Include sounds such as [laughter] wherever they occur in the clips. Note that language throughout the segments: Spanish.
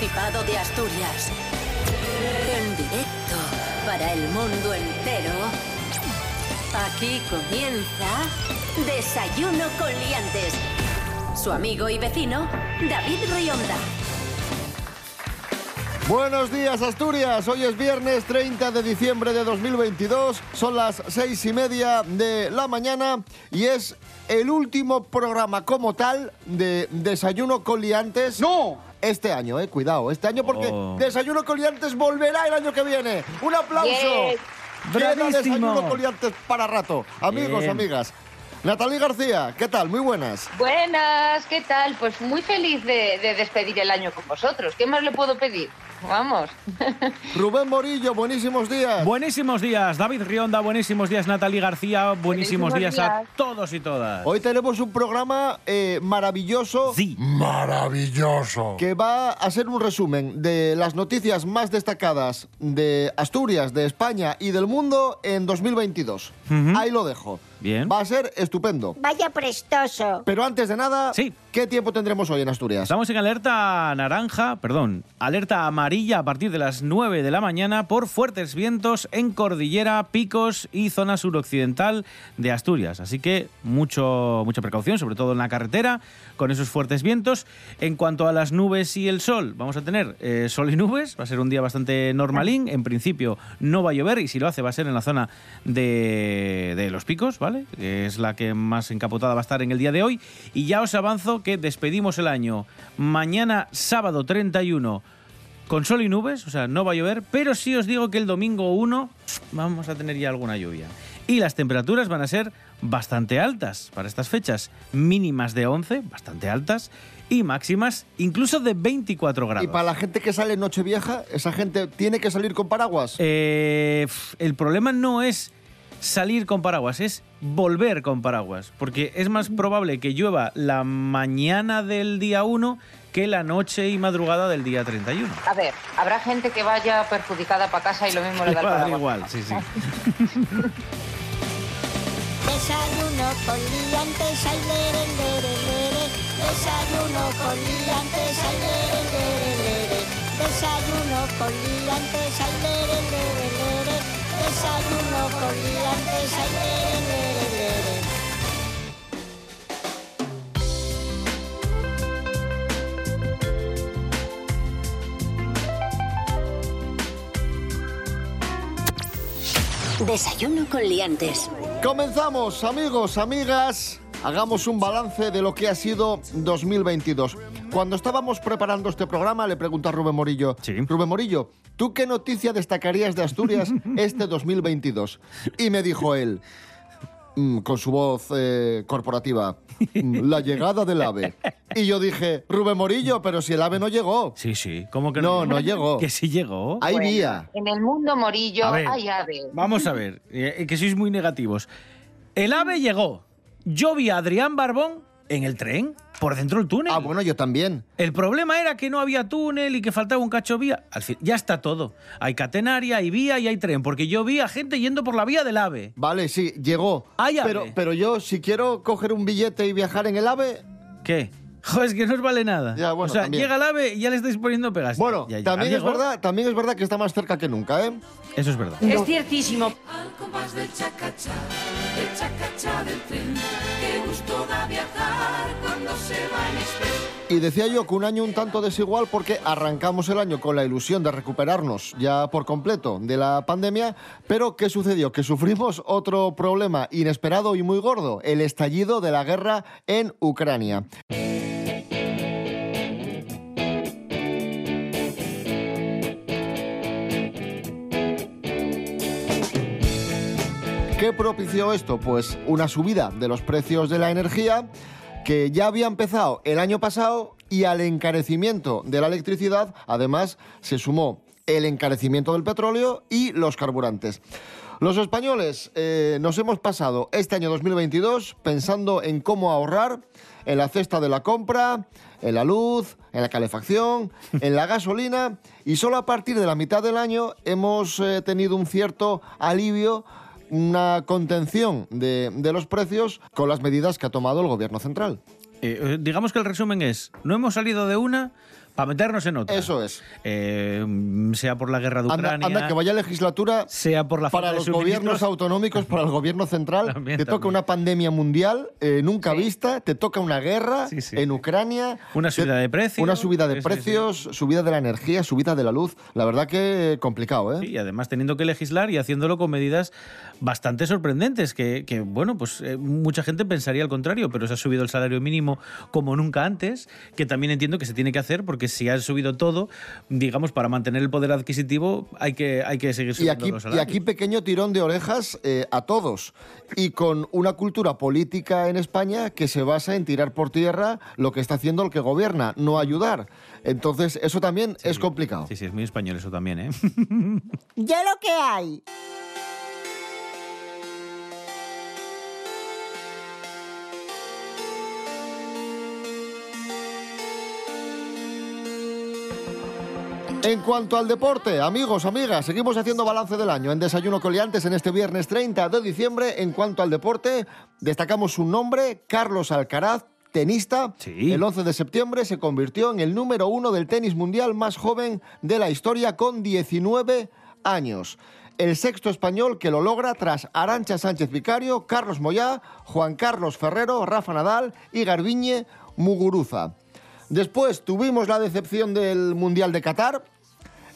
Principado de Asturias. En directo para el mundo entero. Aquí comienza Desayuno con Liantes. Su amigo y vecino, David Rionda. Buenos días Asturias, hoy es viernes 30 de diciembre de 2022, son las seis y media de la mañana y es el último programa como tal de Desayuno con Liantes. ¡No! Este año, eh, cuidado, este año porque Oh. Desayuno con Liantes volverá el año que viene. Un aplauso. Bravísimo. Desayuno con Liantes para rato. Amigos, Bien. amigas. Natalie García, ¿qué tal? Muy buenas. Buenas, ¿qué tal? Pues muy feliz de, de despedir el año con vosotros. ¿Qué más le puedo pedir? Vamos. Rubén Morillo, buenísimos días. Buenísimos días, David Rionda, buenísimos días, Natalie García, buenísimos, Buenísimos días, a todos y todas. Hoy tenemos un programa eh, maravilloso. Sí. Maravilloso. que va a ser un resumen de las noticias más destacadas de Asturias, de España y del mundo en 2022. Ujú. Ahí lo dejo. Bien. Va a ser estupendo. Vaya prestoso. Pero antes de nada, Sí. ¿Qué tiempo tendremos hoy en Asturias? Estamos en alerta naranja, perdón, alerta amarilla a partir de las 9 de la mañana por fuertes vientos en cordillera, picos y zona suroccidental de Asturias. Así que mucho, mucha precaución, sobre todo en la carretera, con esos fuertes vientos. En cuanto a las nubes y el sol, vamos a tener eh, sol y nubes. Va a ser un día bastante normalín. En principio no va a llover y si lo hace va a ser en la zona de, de los picos, ¿vale? Es la que más encapotada va a estar en el día de hoy. Y ya os avanzo que despedimos el año mañana sábado 31 con sol y nubes, o sea, no va a llover, pero sí os digo que el domingo 1 vamos a tener ya alguna lluvia. Y las temperaturas van a ser bastante altas para estas fechas, mínimas de 11, bastante altas, y máximas incluso de 24 grados. Y para la gente que sale en Nochevieja, esa gente tiene que salir con paraguas. Eh, el problema no es salir con paraguas, es volver con paraguas. Porque es más probable que llueva la mañana del día 1 que la noche y madrugada del día 31. A ver, habrá gente que vaya perjudicada para casa y lo mismo le da el Igual, paraguas. igual, sí, sí. [laughs] Desayuno con liantes, ay, lere, lere, lere. Desayuno con liantes, ay, lere, lere, lere. Desayuno con liantes, ay, lere, lere. Desayuno con liantes, ay, lere, lere, lere. Desayuno con Liantes. Comenzamos, amigos, amigas. Hagamos un balance de lo que ha sido 2022. Cuando estábamos preparando este programa, le pregunté a Rubén Morillo. Sí. Rubén Morillo, ¿tú qué noticia destacarías de Asturias [laughs] este 2022? Y me dijo él, mm, con su voz eh, corporativa, mm, la llegada del ave. Y yo dije, Rubén Morillo, pero si el ave no llegó. Sí, sí, ¿cómo que No, no llegó. Que sí llegó. Hay Bueno, vía. En el mundo morillo ver. hay ave. Vamos a ver, eh, que sois muy negativos. El ave llegó. Yo vi a Adrián Barbón en el tren, por dentro del túnel. Ah, bueno, yo también. El problema era que no había túnel y que faltaba un cacho vía. Al fin, ya está todo. Hay catenaria, hay vía y hay tren, porque yo vi a gente yendo por la vía del ave. Vale, sí, llegó. Hay ave. Pero, pero yo, si quiero coger un billete y viajar en el ave, ¿Qué? [laughs] Joder, es que no os vale nada. Ya, bueno, o sea, también. llega el ave y ya le estáis poniendo pegas. Bueno, Ya, ya, también es verdad, también es verdad que está más cerca que nunca, ¿eh? Eso es verdad. Es ciertísimo. Al compás del chacachá, del tren, qué gusto da viajar cuando se va en. Y decía yo que un año un tanto desigual porque arrancamos el año con la ilusión de recuperarnos ya por completo de la pandemia, pero ¿qué sucedió? Que sufrimos otro problema inesperado y muy gordo, el estallido de la guerra en Ucrania. ¿Qué propició esto? Pues una subida de los precios de la energía que ya había empezado el año pasado y al encarecimiento de la electricidad, además, se sumó el encarecimiento del petróleo y los carburantes. Los españoles eh, nos hemos pasado este año 2022 pensando en cómo ahorrar en la cesta de la compra, en la luz, en la calefacción, [laughs] en la gasolina y solo a partir de la mitad del año hemos eh, tenido un cierto alivio, una contención de, de los precios con las medidas que ha tomado el gobierno central. Eh, eh, digamos que el resumen es, no hemos salido de una para meternos en otra. Eso es. Eh, sea por la guerra de Anda, Ucrania, anda, que vaya legislatura sea por la para los gobiernos autonómicos, para el gobierno central. [laughs] También, te toca también. una pandemia mundial eh, nunca vista, te toca una guerra Sí, sí, en. Ucrania. Una subida de precios. Una subida de precios, subida de la energía, subida de la luz. La verdad que complicado, ¿eh? Sí, y además teniendo que legislar y haciéndolo con medidas bastante sorprendentes, que, que, bueno, pues eh, mucha gente pensaría al contrario, pero se ha subido el salario mínimo como nunca antes, que también entiendo que se tiene que hacer, porque si ha subido todo, digamos, para mantener el poder adquisitivo hay que, hay que seguir Y subiendo aquí, los y salarios. aquí pequeño tirón de orejas eh, a todos. Y con una cultura política en España que se basa en tirar por tierra lo que está haciendo el que gobierna, no ayudar. Entonces, eso también es complicado. Sí, sí, es muy español eso también, ¿eh? [laughs] Ya lo que hay. En cuanto al deporte, amigos, amigas, seguimos haciendo balance del año en Desayuno Coliantes en este viernes 30 de diciembre. En cuanto al deporte, destacamos su nombre, Carlos Alcaraz, tenista. Sí. El 11 de septiembre se convirtió en el número uno del tenis mundial más joven de la historia con 19 años. El sexto español que lo logra tras Arancha Sánchez Vicario, Carlos Moyá, Juan Carlos Ferrero, Rafa Nadal y Garbiñe Muguruza. Después tuvimos la decepción del Mundial de Qatar,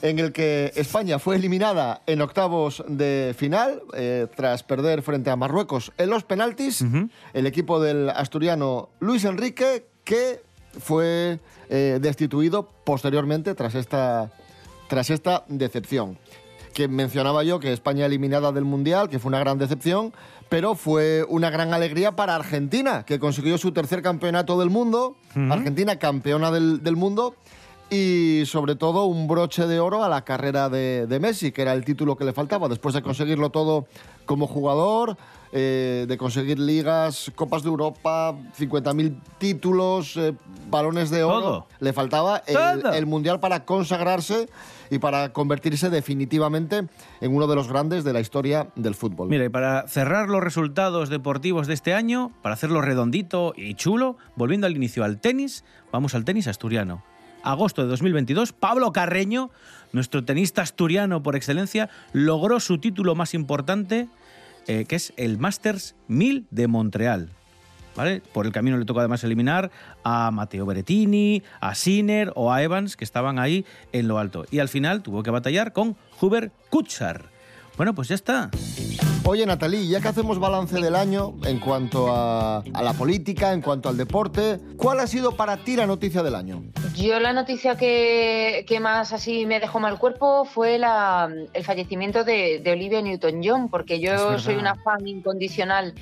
en el que España fue eliminada en octavos de final eh, tras perder frente a Marruecos en los penaltis. El equipo del asturiano Luis Enrique, que fue eh, destituido posteriormente tras esta, tras esta decepción. Que mencionaba yo que España eliminada del Mundial, que fue una gran decepción, pero fue una gran alegría para Argentina, que consiguió su tercer campeonato del mundo. Argentina campeona del, del mundo y sobre todo un broche de oro a la carrera de, de Messi, que era el título que le faltaba, después de conseguirlo todo como jugador, eh, de conseguir ligas, Copas de Europa, 50.000 títulos, eh, balones de oro. Todo. Le faltaba el, Mundial para consagrarse y para convertirse definitivamente en uno de los grandes de la historia del fútbol. Mira, y para cerrar los resultados deportivos de este año, para hacerlo redondito y chulo, volviendo al inicio al tenis, vamos al tenis asturiano. Agosto de 2022, Pablo Carreño, nuestro tenista asturiano por excelencia, logró su título más importante, eh, que es el Masters 1000 de Montreal. ¿Vale? Por el camino le tocó además eliminar a Matteo Berrettini, a Sinner o a Evans, que estaban ahí en lo alto. Y al final tuvo que batallar con Hubert Kutschar. Bueno, pues ya está. Oye, Natalí, ya que hacemos balance del año en cuanto a, a la política, en cuanto al deporte, ¿cuál ha sido para ti la noticia del año? Yo la noticia que, que más así me dejó mal cuerpo fue la, el fallecimiento de, de Olivia Newton-John, porque yo soy una fan incondicional,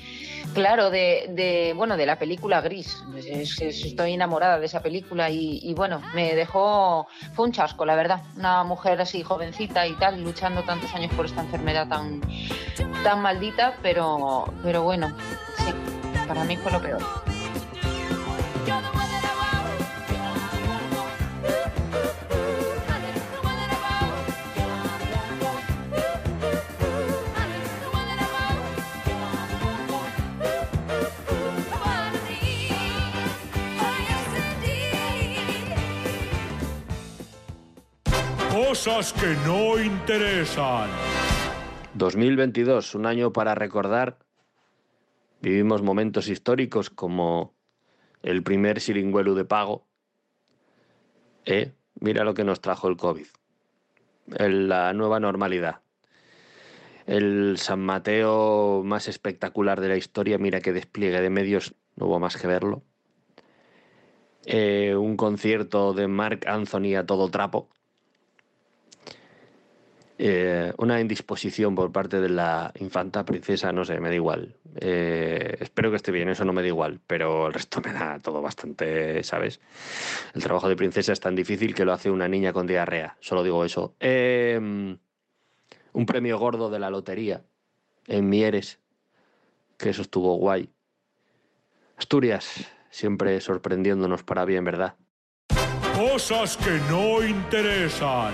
claro, de, de, bueno de la película Gris. Es- es- estoy enamorada de esa película y, y, bueno, me dejó fue un chasco, la verdad. Una mujer así jovencita y tal, luchando tantos años por esta enfermedad tan tan maldita, pero pero bueno, sí, para mí fue lo peor. Cosas que no interesan. 2022, un año para recordar. Vivimos momentos históricos como el primer siringuelu de pago. Eh, mira lo que nos trajo el COVID. El- la nueva normalidad. El San Mateo más espectacular de la historia, mira qué despliegue de medios, no hubo más que verlo. Eh, un concierto de Mark Anthony a todo trapo. Eh, una indisposición por parte de la infanta princesa, no sé, me da igual. Eh, espero que esté bien, eso no me da igual, pero el resto me da todo bastante, ¿sabes? El trabajo de princesa es tan difícil que lo hace una niña con diarrea, solo digo eso. Eh, un premio gordo de la lotería en Mieres, que eso estuvo guay. Asturias, siempre sorprendiéndonos para bien, ¿verdad? Cosas que no interesan.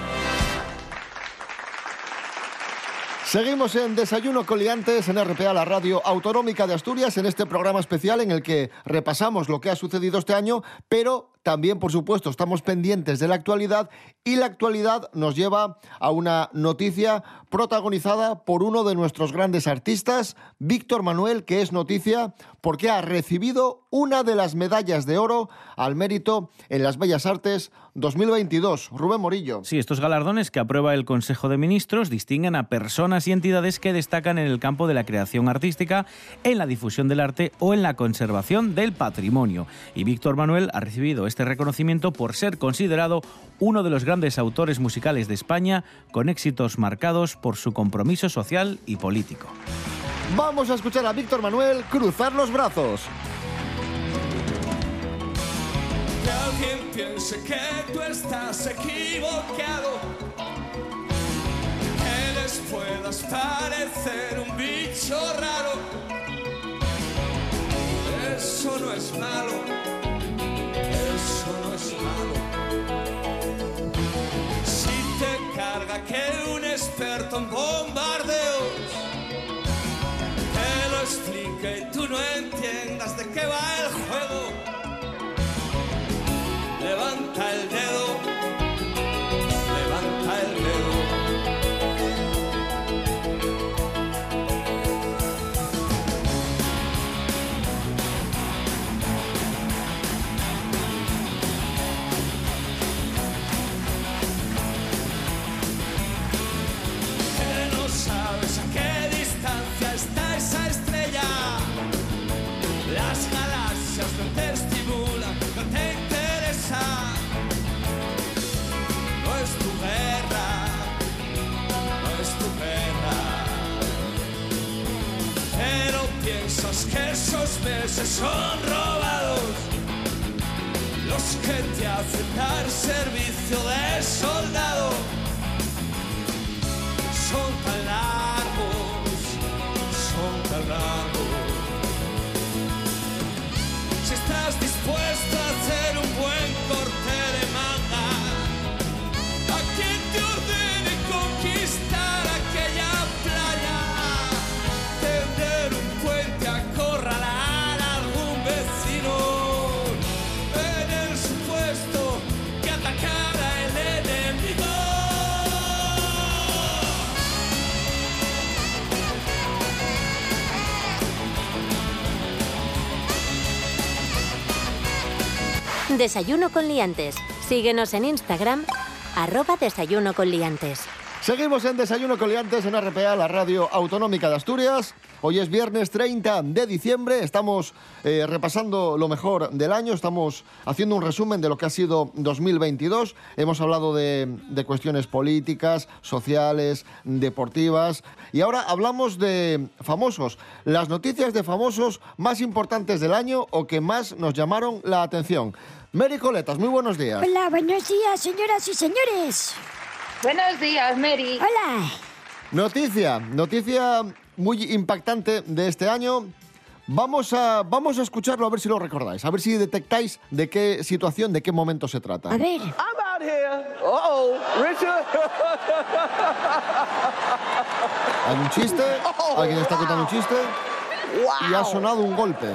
Seguimos en Desayuno Coliantes en RPA, la radio autonómica de Asturias, en este programa especial en el que repasamos lo que ha sucedido este año, pero también, por supuesto, estamos pendientes de la actualidad y la actualidad nos lleva a una noticia protagonizada por uno de nuestros grandes artistas, Víctor Manuel, que es noticia porque ha recibido una de las medallas de oro al mérito en las Bellas Artes 2022. Rubén Morillo. Sí, estos galardones que aprueba el Consejo de Ministros distinguen a personas y entidades que destacan en el campo de la creación artística, en la difusión del arte o en la conservación del patrimonio. Y Víctor Manuel ha recibido este reconocimiento por ser considerado uno de los grandes autores musicales de España con éxitos marcados por su compromiso social y político. Vamos a escuchar a Víctor Manuel cruzar los brazos. Que alguien piense que tú estás equivocado. Que les puedas parecer un bicho raro. Eso no es malo. No es malo. Si te carga que un experto en bombardeos te lo explique y tú no entiendas de qué va que esos meses son robados. Los que te hacen dar servicio de soldado Desayuno con liantes. Síguenos en Instagram, arroba desayuno con liantes. Seguimos en Desayuno Coliantes en RPA, la radio autonómica de Asturias. Hoy es viernes 30 de diciembre, estamos eh, repasando lo mejor del año, estamos haciendo un resumen de lo que ha sido 2022. Hemos hablado de, de cuestiones políticas, sociales, deportivas y ahora hablamos de famosos, las noticias de famosos más importantes del año o que más nos llamaron la atención. Mary Coletas, muy buenos días. Hola, buenos días, señoras y señores. Buenos días, Mary. Hola. Noticia, noticia muy impactante de este año. Vamos a, vamos a escucharlo a ver si lo recordáis, a ver si detectáis de qué situación, de qué momento se trata. A ver. I'm out here. Uh-oh, Richard. Hay un chiste, [laughs] alguien está contando un chiste y ha sonado un golpe.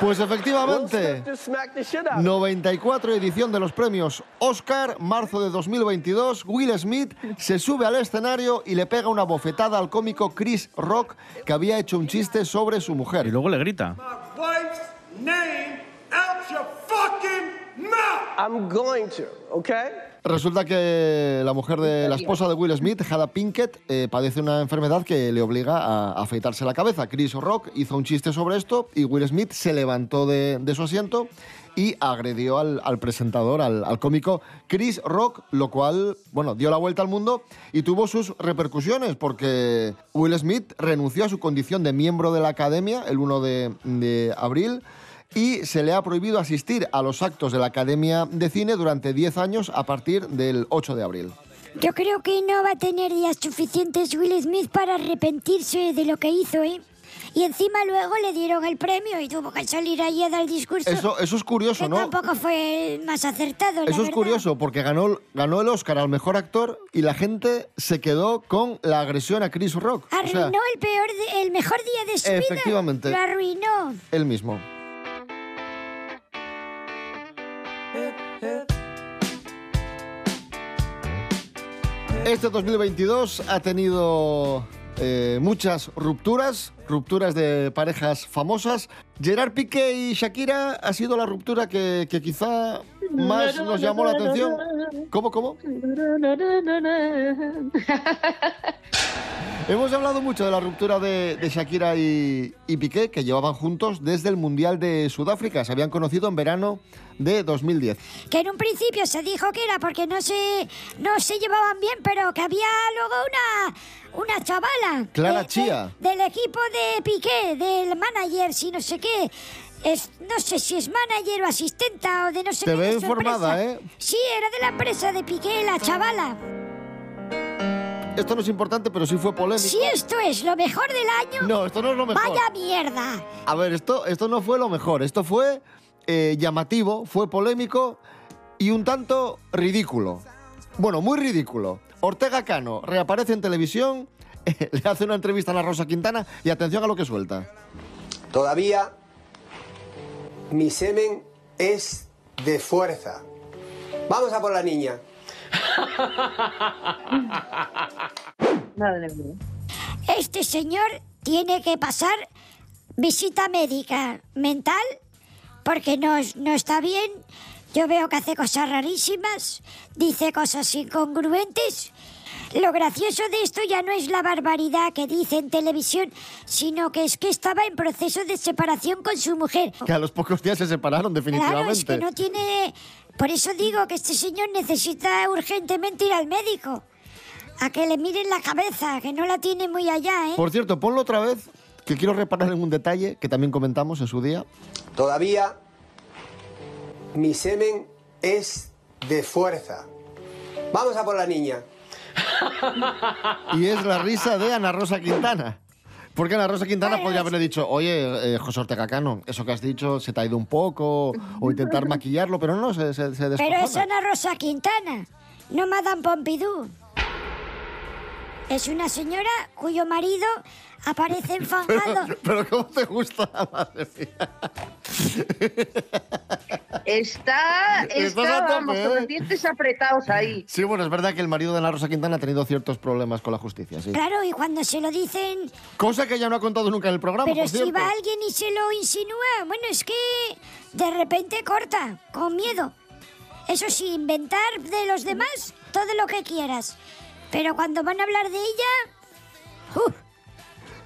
Pues efectivamente, Smith just smacked the shit out of him. 94 edición de los premios Oscar, marzo de 2022. Will Smith se sube al escenario y le pega una bofetada al cómico Chris Rock que había hecho un chiste sobre su Y mujer. luego le grita. I'm going to, okay? Resulta que la mujer de la esposa de Will Smith, Hada Pinkett, eh, padece una enfermedad que le obliga a afeitarse la cabeza. Chris Rock hizo un chiste sobre esto y Will Smith se levantó de, de su asiento y agredió al, al presentador, al, al cómico Chris Rock, lo cual, bueno, dio la vuelta al mundo y tuvo sus repercusiones porque Will Smith renunció a su condición de miembro de la academia el 1 de, de abril y se le ha prohibido asistir a los actos de la Academia de Cine durante 10 años a partir del 8 de abril. Yo creo que no va a tener días suficientes Will Smith para arrepentirse de lo que hizo, ¿eh? Y encima luego le dieron el premio y tuvo que salir ahí a dar el discurso. Eso, eso es curioso, que ¿no? tampoco fue el más acertado, la Eso es verdad. curioso porque ganó, ganó el Oscar al mejor actor y la gente se quedó con la agresión a Chris Rock. O sea, Arruinó el peor, de- el mejor día de su vida. Efectivamente. Lo arruinó. él mismo. Este 2022 ha tenido eh, muchas rupturas, rupturas de parejas famosas. Gerard Piqué y Shakira ha sido la ruptura que, que quizá más nos llamó la atención. ¿Cómo, cómo? [laughs] Hemos hablado mucho de la ruptura de, de Shakira y, y Piqué, que llevaban juntos desde el Mundial de Sudáfrica. Se habían conocido en verano de 2010. Que en un principio se dijo que era porque no se, no se llevaban bien, pero que había luego una, una chavala. Clara de- Chía. de- del equipo de Piqué, del manager, si no sé qué. Es, no sé si es manager o asistenta o de no sé Te qué. de veo informada, empresa. ¿eh? Sí, era de la empresa de Piqué, la chavala. Esto no es importante, pero sí fue polémico. Si esto es lo mejor del año, No, esto no es lo mejor. vaya mierda. A ver, esto, esto no fue lo mejor. Esto fue eh, llamativo, fue polémico y un tanto ridículo. Bueno, muy ridículo. Ortega Cano reaparece en televisión, [laughs] le hace una entrevista a la Rosa Quintana y atención a lo que suelta. Todavía mi semen es de fuerza. Vamos a por la niña. Madre mía. Este señor tiene que pasar visita médica mental porque no, es- no está bien. Yo veo que hace cosas rarísimas, dice cosas incongruentes. Lo gracioso de esto ya no es la barbaridad que dice en televisión, sino que es que estaba en proceso de separación con su mujer. Que a los pocos días se separaron definitivamente. Claro, es que no tiene... Por eso digo que este señor necesita urgentemente ir al médico. A que le miren la cabeza, que no la tiene muy allá, ¿eh? Por cierto, ponlo otra vez, que quiero reparar en un detalle que también comentamos en su día. Todavía mi semen es de fuerza. Vamos a por la niña. [laughs] Y es la risa de Ana Rosa Quintana. Porque Ana Rosa Quintana Bueno, podría es- haberle dicho, oye, eh, José Ortega Cano, eso que has dicho se te ha ido un poco, o intentar maquillarlo, pero no, se, se, se Pero es Ana Rosa Quintana, no Madame Pompidou. Es una señora cuyo marido aparece enfangado. [laughs] Pero ¿cómo te gusta? Madre mía. Está, está tope, vamos, ¿eh? con los dientes apretados ahí. Sí, bueno, es verdad que el marido de Ana Rosa Quintana ha tenido ciertos problemas con la justicia, sí. Claro, y cuando se lo dicen, Cosa que ella no ha contado nunca en el programa, pero por si cierto. va alguien y se lo insinúa, bueno, es que de repente corta, con miedo. Eso sí, inventar de los demás todo lo que quieras. Pero cuando van a hablar de ella, ¡uh!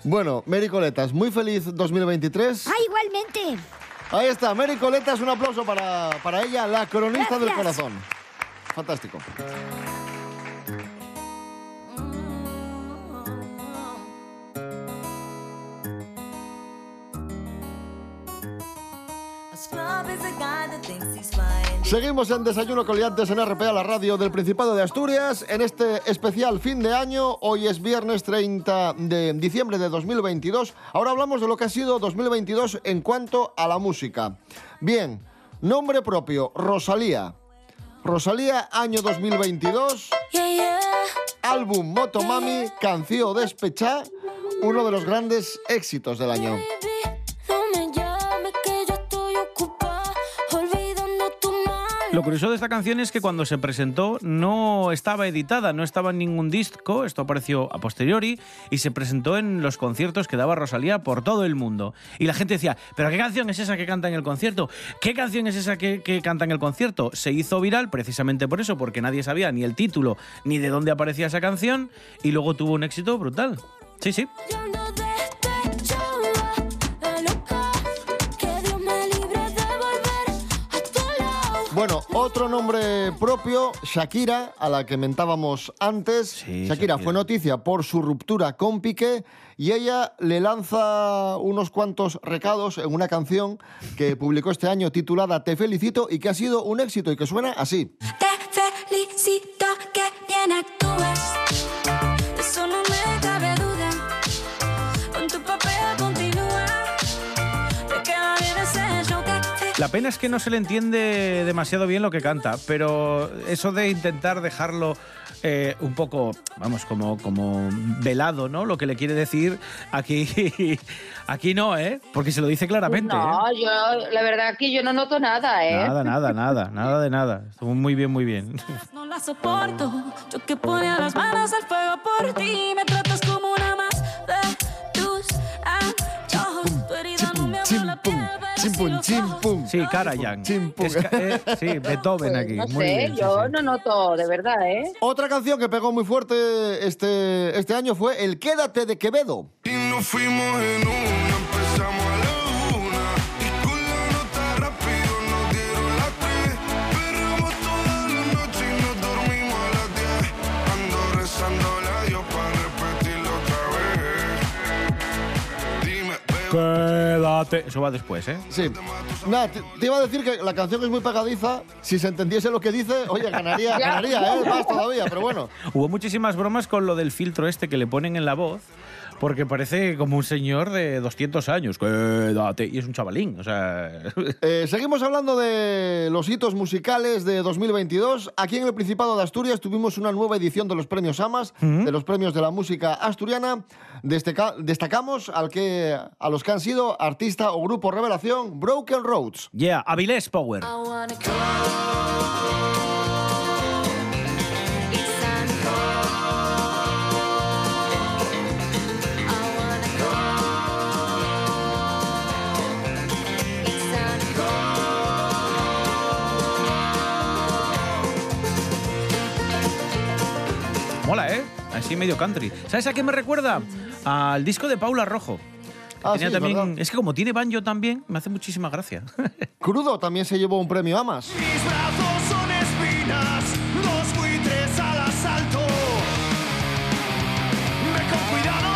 Bueno, Mary Coletas, muy feliz 2023. ¡ah, igualmente! Ahí está, Mary Coletas, un aplauso para, para ella, la cronista del corazón. Fantástico. Seguimos en Desayuno Coliantes en RPA, la radio del Principado de Asturias, en este especial fin de año. Hoy es viernes 30 de diciembre de 2022. Ahora hablamos de lo que ha sido 2022 en cuanto a la música. Bien, nombre propio, Rosalía. Rosalía, año 2022. Álbum Motomami, canción Despechá, uno de los grandes éxitos del año. Lo curioso de esta canción es que cuando se presentó no estaba editada, no estaba en ningún disco, esto apareció a posteriori y se presentó en los conciertos que daba Rosalía por todo el mundo. Y la gente decía, ¿pero qué canción es esa que canta en el concierto? ¿Qué canción es esa que, que canta en el concierto? Se hizo viral precisamente por eso, porque nadie sabía ni el título ni de dónde aparecía esa canción y luego tuvo un éxito brutal. Sí, sí. Bueno, otro nombre propio, Shakira, a la que mentábamos antes. Sí, Shakira, Shakira. fue noticia por su ruptura con Piqué y ella le lanza unos cuantos recados en una canción que publicó este año titulada Te felicito y que ha sido un éxito y que suena así. Te La pena es que no se le entiende demasiado bien lo que canta, pero eso de intentar dejarlo eh, un poco, vamos, como, como velado, ¿no? Lo que le quiere decir aquí, [laughs] aquí no, ¿eh? Porque se lo dice claramente. ¿eh? No, yo, la verdad que yo no noto nada, ¿eh? Nada, nada, nada, nada de nada. Estuvo muy bien, muy bien. No la soporto. Yo que ponía las manos al fuego por ti. Me tratas como una Chimpum, chimpum. Sí, Karajan. Chimpum. Es ca- eh, sí, [laughs] Beethoven aquí. No muy sé, bien, sí, yo sí. no noto, de verdad, ¿eh? Otra canción que pegó muy fuerte este, este año fue El Quédate de Quevedo. Y nos fuimos en una, empezamos a Eso va después, ¿eh? Sí. Nada, te, te iba a decir que la canción es muy pegadiza. Si se entendiese lo que dice, oye, ganaría, [laughs] Ya. ganaría, ¿eh? Más todavía, pero bueno. Hubo muchísimas bromas con lo del filtro este que le ponen en la voz. Porque parece como un señor de 200 años. Quédate. Y es un chavalín. O sea. [laughs] Eh, seguimos hablando de los hitos musicales de 2022. Aquí en el Principado de Asturias tuvimos una nueva edición de los premios AMAS, de los premios de la música asturiana. Destaca- destacamos al que, a los que han sido artista o grupo revelación Broken Roads. Yeah, Avilés Power. I wanna go. Así medio country. ¿Sabes a qué me recuerda? Al disco de Paula Rojo. Ah, Tenía sí, también, ¿verdad? es que como tiene banjo también, me hace muchísima gracia. [laughs] Crudo también se llevó un premio AMAS. Mis brazos son espinas, dos buitres al asalto. Ve con cuidado.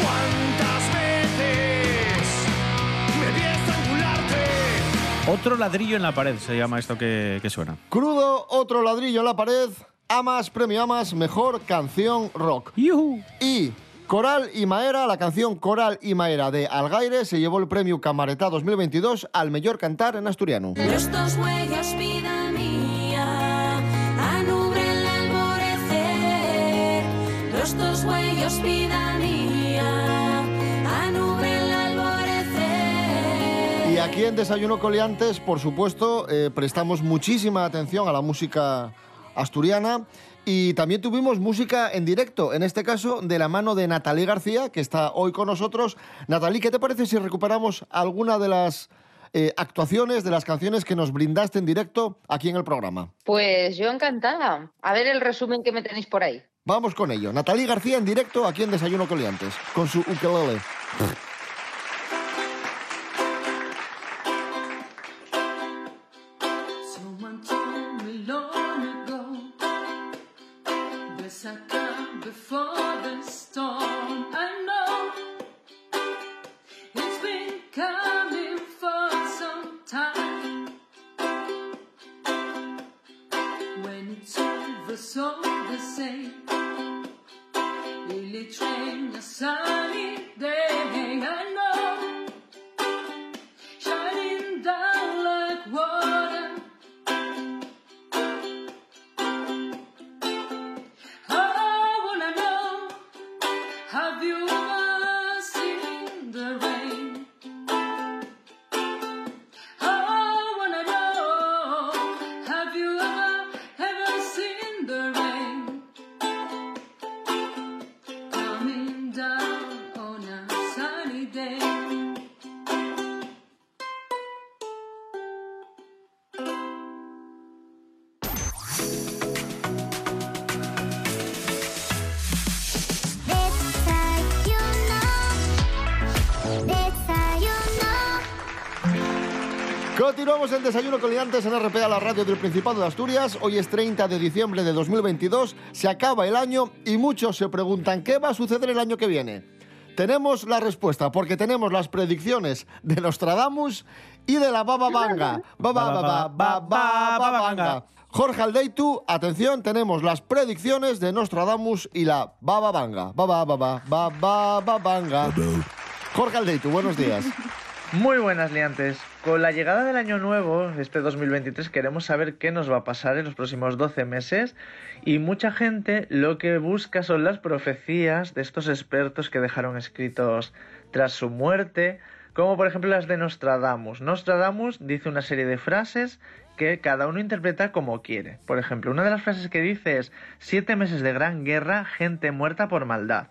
¿Cuántas veces me vi estrangularte? Otro ladrillo en la pared se llama esto que, que suena. Crudo, otro ladrillo en la pared. AMAS, premio AMAS, mejor canción rock. Y Coral y Maera, la canción Coral y Maera de Algaire, se llevó el premio Camareta 2022 al mejor cantar en asturiano. Los dos huellas, vida mía, anubre el alborecer. Los dos huellos, vida mía, anubre el alborecer. Y aquí en Desayuno Coliantes, por supuesto, eh, prestamos muchísima atención a la música asturiana y también tuvimos música en directo, en este caso de la mano de Natalí García, que está hoy con nosotros. Natalí, ¿qué te parece si recuperamos alguna de las eh, actuaciones, de las canciones que nos brindaste en directo aquí en el programa? Pues yo encantada. A ver el resumen que me tenéis por ahí. Vamos con ello. Natalí García en directo aquí en Desayuno Coliantes, con su ukelele. It's over, so the same. Lily train, a sunny day. En Desayuno Coliantes en RPA, la radio del Principado de Asturias. Hoy es 30 de diciembre de 2022, se acaba el año y muchos se preguntan qué va a suceder el año que viene. Tenemos la respuesta porque tenemos las predicciones de Nostradamus y de la Baba Vanga. Baba, baba, baba, baba, Vanga. Jorge Aldeitu, atención, tenemos las predicciones de Nostradamus y la Baba Vanga. Baba, baba, baba, baba, Vanga. Jorge Aldeitu, buenos días. [laughs] Muy buenas liantes. Con la llegada del año nuevo, este 2023, queremos saber qué nos va a pasar en los próximos 12 meses y mucha gente lo que busca son las profecías de estos expertos que dejaron escritos tras su muerte, como por ejemplo las de Nostradamus. Nostradamus dice una serie de frases que cada uno interpreta como quiere. Por ejemplo, una de las frases que dice es siete meses de gran guerra, gente muerta por maldad.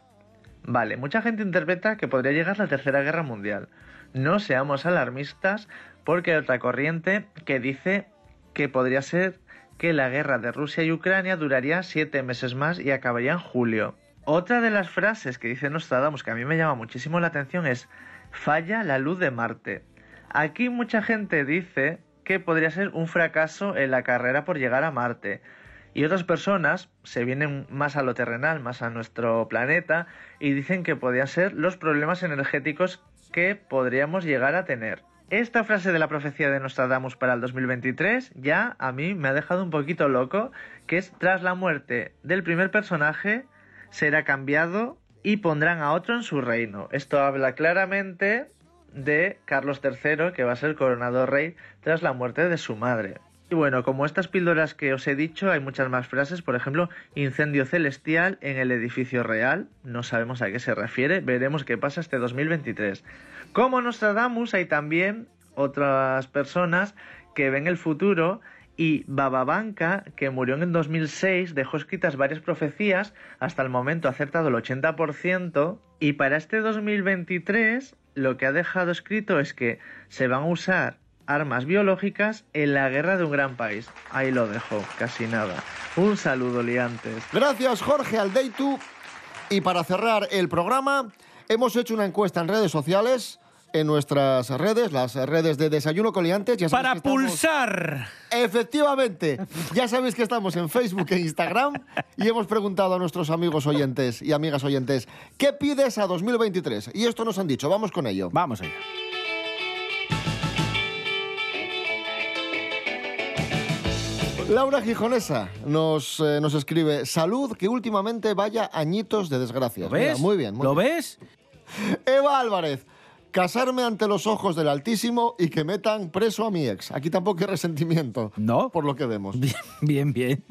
Vale, mucha gente interpreta que podría llegar la Tercera Guerra Mundial. No seamos alarmistas porque hay otra corriente que dice que podría ser que la guerra de Rusia y Ucrania duraría siete meses más y acabaría en julio. Otra de las frases que dice Nostradamus que a mí me llama muchísimo la atención es falla la luz de Marte. Aquí mucha gente dice que podría ser un fracaso en la carrera por llegar a Marte. Y otras personas se vienen más a lo terrenal, más a nuestro planeta, y dicen que podrían ser los problemas energéticos que podríamos llegar a tener. Esta frase de la profecía de Nostradamus para el 2023 ya a mí me ha dejado un poquito loco, que es tras la muerte del primer personaje será cambiado y pondrán a otro en su reino. Esto habla claramente de Carlos III, que va a ser coronado rey tras la muerte de su madre. Y bueno, como estas píldoras que os he dicho, hay muchas más frases. Por ejemplo, incendio celestial en el edificio real. No sabemos a qué se refiere. Veremos qué pasa este 2023. Como Nostradamus, hay también otras personas que ven el futuro y Bababanca, que murió en el 2006, dejó escritas varias profecías, hasta el momento ha acertado el 80%, y para este 2023 lo que ha dejado escrito es que se van a usar armas biológicas en la guerra de un gran país. Ahí lo dejo, casi nada. Un saludo, liantes. Gracias, Jorge Aldeitu. Y para cerrar el programa, hemos hecho una encuesta en redes sociales, en nuestras redes, las redes de Desayuno Coliantes. Ya Para estamos- pulsar. Efectivamente, ya sabéis que estamos en Facebook e Instagram y hemos preguntado a nuestros amigos oyentes y amigas oyentes, ¿qué pides a 2023? Y esto nos han dicho, vamos con ello. Vamos allá. Laura Gijonesa nos, eh, nos escribe, salud, que últimamente vaya añitos de desgracia. ¿Lo ves? muy bien. muy ¿Lo bien. ves? Eva Álvarez, casarme ante los ojos del Altísimo y que metan preso a mi ex. Aquí tampoco hay resentimiento. No. Por lo que vemos. Bien, bien, bien.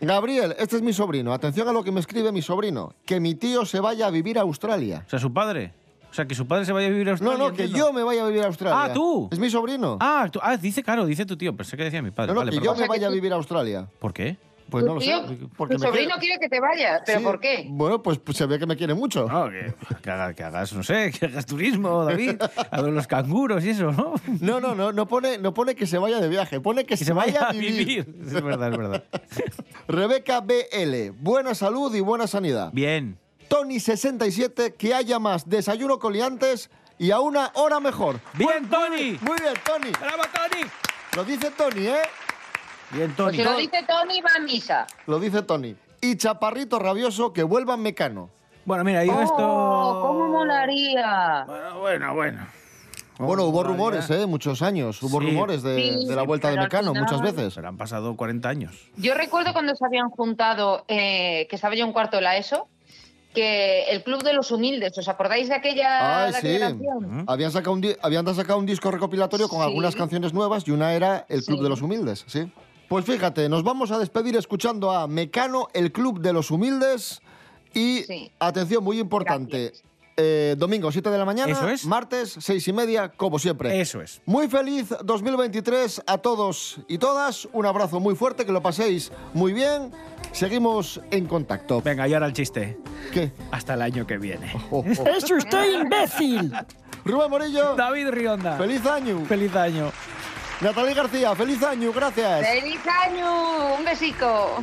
Gabriel, este es mi sobrino. Atención a lo que me escribe mi sobrino. Que mi tío se vaya a vivir a Australia. O sea, su padre. O sea, que su padre se vaya a vivir a No, Australia. no, que entiendo. yo me vaya a vivir a Australia. Ah, tú. Es mi sobrino. Ah, tú- ah, dice, claro, dice tu tío. Pensé que decía mi padre. no, no, vale, que perdón. yo me vaya a vivir a Australia. ¿Por qué? Pues no lo sé. Tío, Porque tu sobrino quiere- quiere que te vayas, ¿pero Sí, por qué? Bueno, pues, pues se ve que me quiere mucho. No, que, que haga- que hagas, no sé, [laughs] que hagas turismo, David. A ver los canguros y eso, ¿no? No, no, no, no pone, no pone que se vaya de viaje, pone que, Que se vaya a vivir. vivir. Es verdad, es verdad. [laughs] Rebeca BL, buena salud y buena sanidad. Bien. Tony67, que haya más desayuno coliantes y a una hora mejor. Bien, Tony. Muy bien, Tony. ¡Bravo, Tony! Lo dice Tony, ¿eh? Bien, Pues Tony. si lo dice Tony, va a misa. Lo dice Tony. Y Chaparrito Rabioso, que vuelvan mecano. Bueno, mira, yo esto... Oh, ¿Cómo molaría? Bueno, bueno, bueno. Bueno, hubo Vale, rumores. ¿eh? Muchos años. Hubo Sí. rumores de, Sí, de la vuelta de pero mecano final- muchas veces. Se le han pasado 40 años. Yo recuerdo cuando se habían juntado, eh, que estaba yo en cuarto de la ESO, que el Club de los Humildes, ¿os acordáis de aquella, aquella sí. canción? Habían sacado, un habían sacado un disco recopilatorio con Sí. algunas canciones nuevas y una era El Club Sí. de los Humildes, ¿sí? Pues fíjate, nos vamos a despedir escuchando a Mecano, El Club de los Humildes y, Sí. atención, muy importante, eh, domingo 7 de la mañana, Eso es. martes 6 y media, como siempre. Eso es. Muy feliz 2023 a todos y todas. Un abrazo muy fuerte, que lo paséis muy bien. Seguimos en contacto. Venga, y ahora el chiste. ¿Qué? Hasta el año que viene. Oh, oh. ¡Es usted imbécil! Rubén Morillo, David Rionda. feliz año. Feliz año. Natalie García, feliz año, gracias. ¡Feliz año! ¡Un besico!